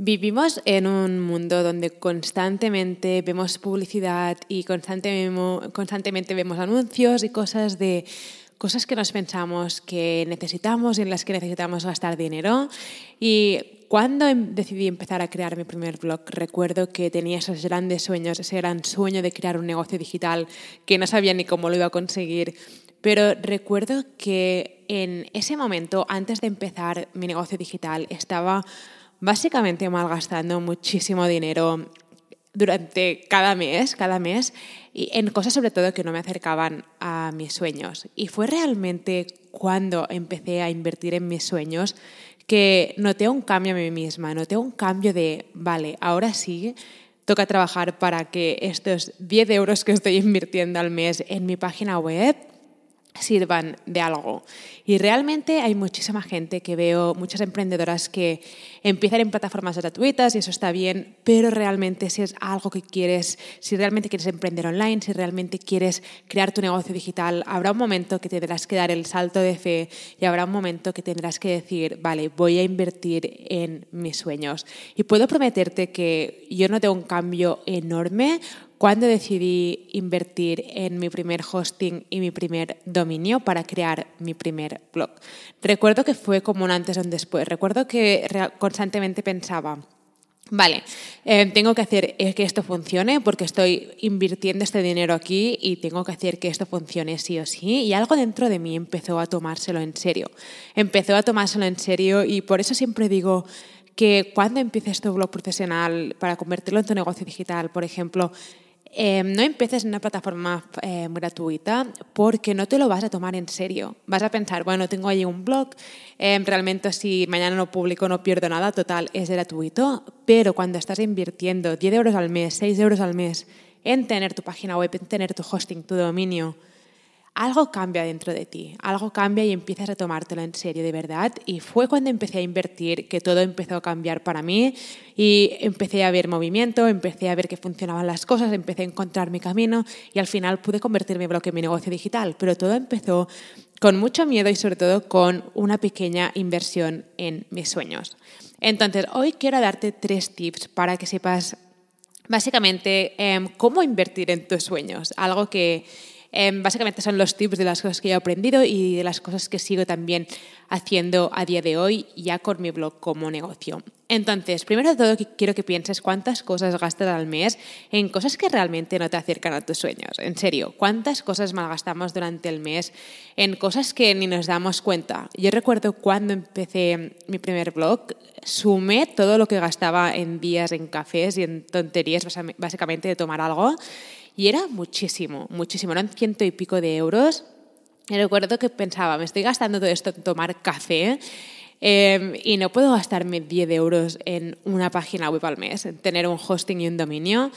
Vivimos en un mundo donde constantemente vemos publicidad y constantemente vemos anuncios y cosas de cosas que nos pensamos que necesitamos y en las que necesitamos gastar dinero. Y cuando em, decidí empezar a crear mi primer blog, recuerdo que tenía esos grandes sueños, ese gran sueño de crear un negocio digital que no sabía ni cómo lo iba a conseguir. Pero recuerdo que en ese momento, antes de empezar mi negocio digital, estaba básicamente malgastando muchísimo dinero durante cada mes, cada mes, y en cosas sobre todo que no me acercaban a mis sueños. Y fue realmente cuando empecé a invertir en mis sueños que noté un cambio en mí misma, noté un cambio de, vale, ahora sí, toca trabajar para que estos 10 euros que estoy invirtiendo al mes en mi página web sirvan de algo. Y realmente hay muchísima gente que veo, muchas emprendedoras que empiezan en plataformas gratuitas y eso está bien, pero realmente si es algo que quieres, si realmente quieres emprender online, si realmente quieres crear tu negocio digital, habrá un momento que tendrás que dar el salto de fe y habrá un momento que tendrás que decir, vale, voy a invertir en mis sueños. Y puedo prometerte que yo no tengo un cambio enorme cuando decidí invertir en mi primer hosting y mi primer dominio para crear mi primer blog. Recuerdo que fue como un antes o un después. Recuerdo que constantemente pensaba, Vale, eh, tengo que hacer que esto funcione porque estoy invirtiendo este dinero aquí y tengo que hacer que esto funcione sí o sí. Y algo dentro de mí empezó a tomárselo en serio. Empezó a tomárselo en serio y por eso siempre digo que cuando empieces tu blog profesional para convertirlo en tu negocio digital, por ejemplo, Em, no empieces en una plataforma em, gratuita porque no te lo vas a tomar en serio. Vas a pensar, bueno, tengo allí un blog, em, realmente si mañana no publico no pierdo nada, total, es gratuito, pero cuando estás invirtiendo 10 euros al mes, 6 euros al mes en tener tu página web, en tener tu hosting, tu dominio, algo cambia dentro de ti, algo cambia y empiezas a tomártelo en serio de verdad. Y fue cuando empecé a invertir que todo empezó a cambiar para mí y empecé a ver movimiento, empecé a ver que funcionaban las cosas, empecé a encontrar mi camino y al final pude convertir mi blog en mi negocio digital. Pero todo empezó con mucho miedo y sobre todo con una pequeña inversión en mis sueños. Entonces, hoy quiero darte tres tips para que sepas básicamente em, cómo invertir en tus sueños, algo que Em, básicamente son los tips de las cosas que he aprendido y de las cosas que sigo también haciendo a día de hoy ya con mi blog como negocio. Entonces, primero de todo quiero que pienses cuántas cosas gastas al mes en cosas que realmente no te acercan a tus sueños. En serio, cuántas cosas malgastamos durante el mes en cosas que ni nos damos cuenta. Yo recuerdo cuando empecé mi primer blog, sumé todo lo que gastaba en días en cafés y en tonterías, básicamente de tomar algo y era muchísimo, muchísimo, eran ciento y pico de euros. Y recuerdo que pensaba, me estoy gastando todo esto en tomar café em, y no puedo gastarme 10 euros en una página web al mes, en tener un hosting y un dominio.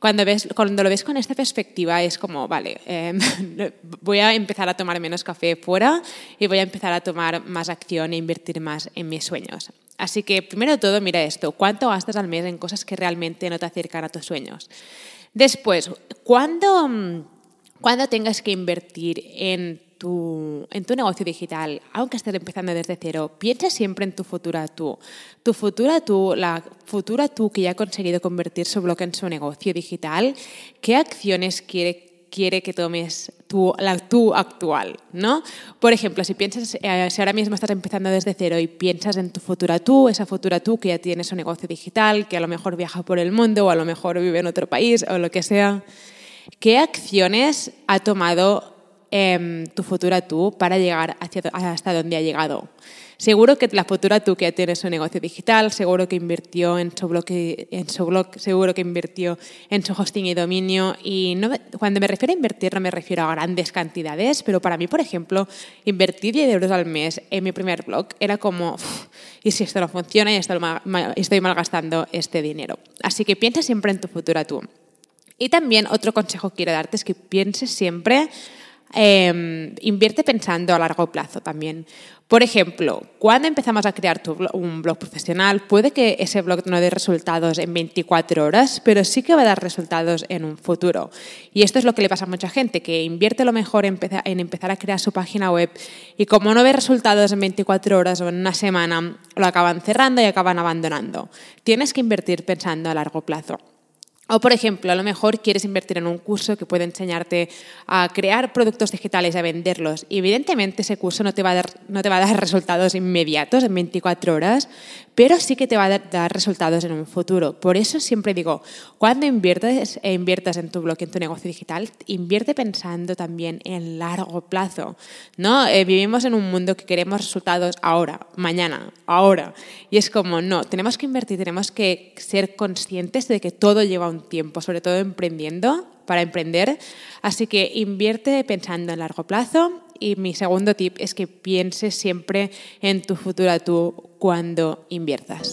Cuando, ves, cuando lo ves con esta perspectiva es como, vale, em, voy a empezar a tomar menos café fuera y voy a empezar a tomar más acción e invertir más en mis sueños. Así que primero de todo, mira esto, ¿cuánto gastas al mes en cosas que realmente no te acercan a tus sueños? Después, cuando, cuando tengas que invertir en tu, en tu negocio digital, aunque estés empezando desde cero, piensa siempre en tu futura tú. Tu futura tú, la futura tú que ya ha conseguido convertir su blog en su negocio digital, ¿qué acciones quiere quiere que tomes tú, la tú actual, ¿no? Por ejemplo, si piensas, eh, si ahora mismo estás empezando desde cero y piensas en tu futura tú, esa futura tú que ya tiene su negocio digital, que a lo mejor viaja por el mundo o a lo mejor vive en otro país o lo que sea, ¿qué acciones ha tomado em, tu futura tú para llegar hasta donde ha llegado. Seguro que la futura tú que tiene su negocio digital, seguro que invirtió en su blog, en su blog seguro que invirtió en su hosting y dominio. Y cuando me refiero a invertir no me refiero a grandes cantidades, pero para mí, por ejemplo, invertir 10 euros al mes en mi primer blog era como, y si esto no funciona y estoy malgastando este dinero. Así que piensa siempre en tu futura tú. Y también otro consejo que quiero darte es que pienses siempre Em, invierte pensando a largo plazo también. Por ejemplo, cuando empezamos a crear un blog profesional, puede que ese blog no dé resultados en 24 horas, pero sí que va a dar resultados en un futuro. Y esto es lo que le pasa a mucha gente, que invierte lo mejor en empezar a crear su página web y como no ve resultados en 24 horas o en una semana, lo acaban cerrando y acaban abandonando. Tienes que invertir pensando a largo plazo. O, por ejemplo, a lo mejor quieres invertir en un curso que puede enseñarte a crear productos digitales, a venderlos. Y evidentemente ese curso no te, va a dar, no te va a dar resultados inmediatos en 24 horas, pero sí que te va a dar resultados en un futuro. Por eso siempre digo, cuando inviertes, e inviertas en tu blog, en tu negocio digital, invierte pensando también en largo plazo. ¿no? Eh, vivimos en un mundo que queremos resultados ahora, mañana, ahora. Y es como, no, tenemos que invertir, tenemos que ser conscientes de que todo lleva un tiempo, sobre todo emprendiendo, para emprender. Así que invierte pensando en largo plazo. Y mi segundo tip es que pienses siempre en tu futuro tú cuando inviertas.